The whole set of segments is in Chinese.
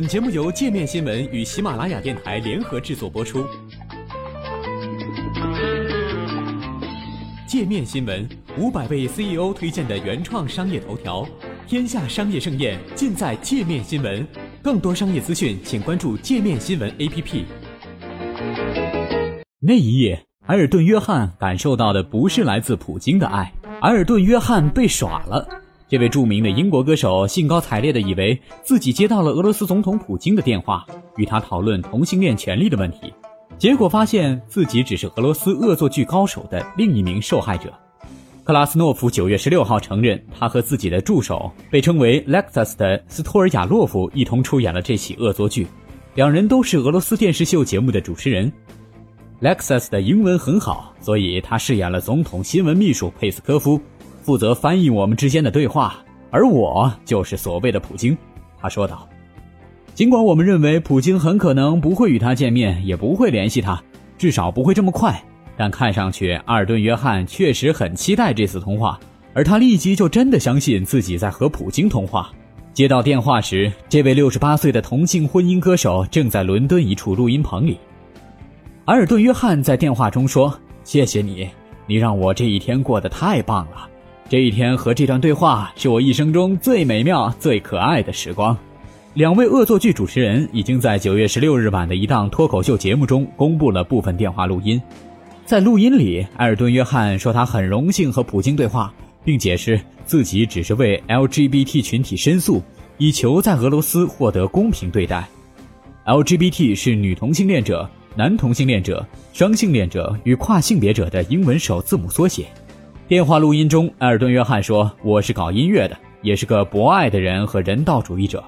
本节目由界面新闻与喜马拉雅电台联合制作播出。界面新闻五百位 CEO 推荐的原创商业头条，天下商业盛宴尽在界面新闻。更多商业资讯，请关注界面新闻 APP。那一夜，埃尔顿·约翰感受到的不是来自普京的爱，埃尔顿·约翰被耍了。这位著名的英国歌手兴高采烈地以为自己接到了俄罗斯总统普京的电话，与他讨论同性恋权利的问题，结果发现自己只是俄罗斯恶作剧高手的另一名受害者。克拉斯诺夫九月十六号承认，他和自己的助手，被称为 Lexus 的斯托尔亚洛夫一同出演了这起恶作剧。两人都是俄罗斯电视秀节目的主持人。Lexus 的英文很好，所以他饰演了总统新闻秘书佩斯科夫。负责翻译我们之间的对话，而我就是所谓的普京。”他说道。尽管我们认为普京很可能不会与他见面，也不会联系他，至少不会这么快，但看上去阿尔顿·约翰确实很期待这次通话，而他立即就真的相信自己在和普京通话。接到电话时，这位68岁的同性婚姻歌手正在伦敦一处录音棚里。阿尔顿·约翰在电话中说：“谢谢你，你让我这一天过得太棒了。”这一天和这段对话是我一生中最美妙、最可爱的时光。两位恶作剧主持人已经在九月十六日晚的一档脱口秀节目中公布了部分电话录音。在录音里，埃尔顿·约翰说他很荣幸和普京对话，并解释自己只是为 LGBT 群体申诉，以求在俄罗斯获得公平对待。LGBT 是女同性恋者、男同性恋者、双性恋者与跨性别者的英文首字母缩写。电话录音中，埃尔顿·约翰说：“我是搞音乐的，也是个博爱的人和人道主义者。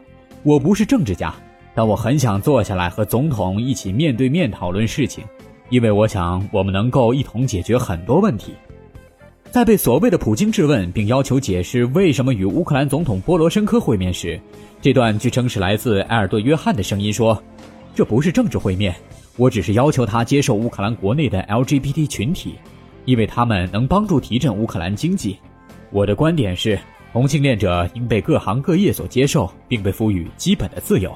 我不是政治家，但我很想坐下来和总统一起面对面讨论事情，因为我想我们能够一同解决很多问题。”在被所谓的普京质问并要求解释为什么与乌克兰总统波罗申科会面时，这段据称是来自埃尔顿·约翰的声音说：“这不是政治会面，我只是要求他接受乌克兰国内的 LGBT 群体。”因为他们能帮助提振乌克兰经济，我的观点是，同性恋者应被各行各业所接受，并被赋予基本的自由。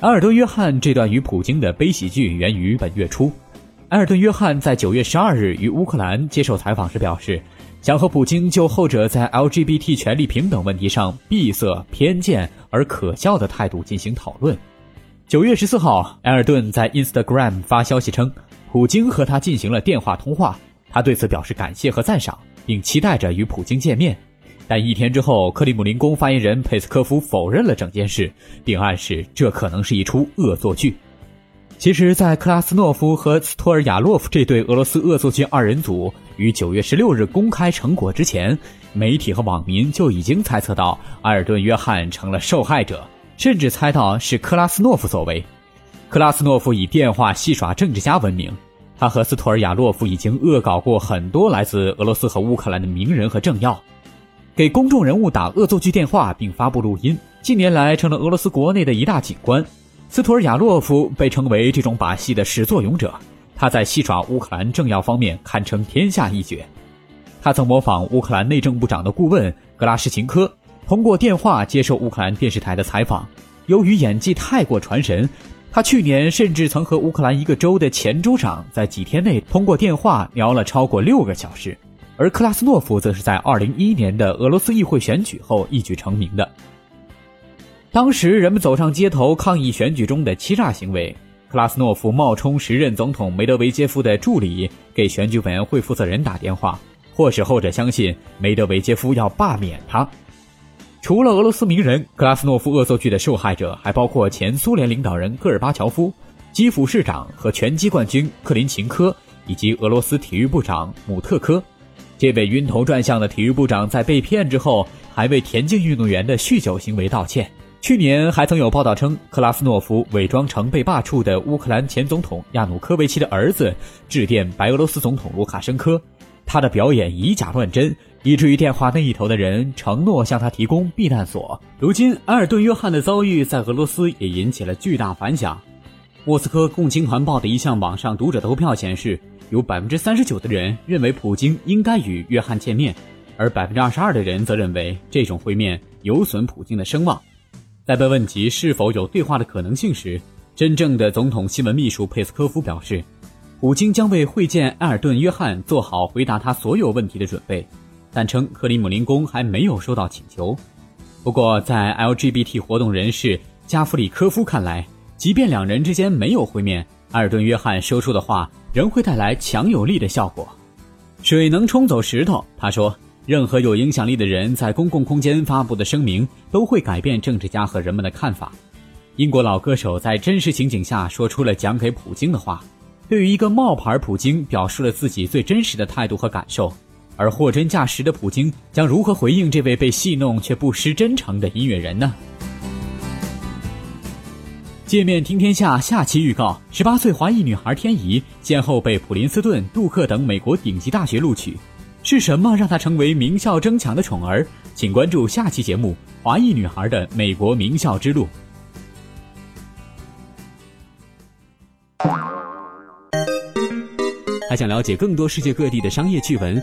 埃尔顿·约翰这段与普京的悲喜剧源于本月初。埃尔顿·约翰在九月十二日于乌克兰接受采访时表示，想和普京就后者在 LGBT 权利平等问题上闭塞、偏见而可笑的态度进行讨论。九月十四号，埃尔顿在 Instagram 发消息称，普京和他进行了电话通话。他对此表示感谢和赞赏，并期待着与普京见面。但一天之后，克里姆林宫发言人佩斯科夫否认了整件事，并暗示这可能是一出恶作剧。其实，在克拉斯诺夫和斯托尔亚洛夫这对俄罗斯恶作剧二人组于九月十六日公开成果之前，媒体和网民就已经猜测到埃尔顿·约翰成了受害者，甚至猜到是克拉斯诺夫所为。克拉斯诺夫以电话戏耍政治家闻名。他和斯托尔亚洛夫已经恶搞过很多来自俄罗斯和乌克兰的名人和政要，给公众人物打恶作剧电话并发布录音，近年来成了俄罗斯国内的一大景观。斯托尔亚洛夫被称为这种把戏的始作俑者，他在戏耍乌克兰政要方面堪称天下一绝。他曾模仿乌克兰内政部长的顾问格拉什琴科，通过电话接受乌克兰电视台的采访，由于演技太过传神。他去年甚至曾和乌克兰一个州的前州长在几天内通过电话聊了超过六个小时，而克拉斯诺夫则是在2011年的俄罗斯议会选举后一举成名的。当时人们走上街头抗议选举中的欺诈行为，克拉斯诺夫冒充时任总统梅德韦杰夫的助理，给选举委员会负责人打电话，迫使后者相信梅德韦杰夫要罢免他。除了俄罗斯名人克拉斯诺夫恶作剧的受害者，还包括前苏联领导人戈尔巴乔夫、基辅市长和拳击冠军克林琴科，以及俄罗斯体育部长姆特科。这位晕头转向的体育部长在被骗之后，还为田径运动员的酗酒行为道歉。去年还曾有报道称，克拉斯诺夫伪装成被罢黜的乌克兰前总统亚努科维奇的儿子，致电白俄罗斯总统卢卡申科，他的表演以假乱真。以至于电话那一头的人承诺向他提供避难所。如今，埃尔顿·约翰的遭遇在俄罗斯也引起了巨大反响。莫斯科共青团报的一项网上读者投票显示，有百分之三十九的人认为普京应该与约翰见面，而百分之二十二的人则认为这种会面有损普京的声望。在被问及是否有对话的可能性时，真正的总统新闻秘书佩斯科夫表示，普京将为会见埃尔顿·约翰做好回答他所有问题的准备，但称克里姆林宫还没有收到请求。不过，在 LGBT 活动人士加夫里科夫看来，即便两人之间没有会面，埃尔顿·约翰说出的话仍会带来强有力的效果。水能冲走石头，他说，任何有影响力的人在公共空间发布的声明都会改变政治家和人们的看法。英国老歌手在真实情景下说出了讲给普京的话，对于一个冒牌普京表述了自己最真实的态度和感受。而货真价实的普京将如何回应这位被戏弄却不失真诚的音乐人呢？界面听天下下期预告：十八岁华裔女孩天怡先后被普林斯顿、杜克等美国顶级大学录取，是什么让她成为名校争抢的宠儿？请关注下期节目《华裔女孩的美国名校之路》。还想了解更多世界各地的商业趣闻，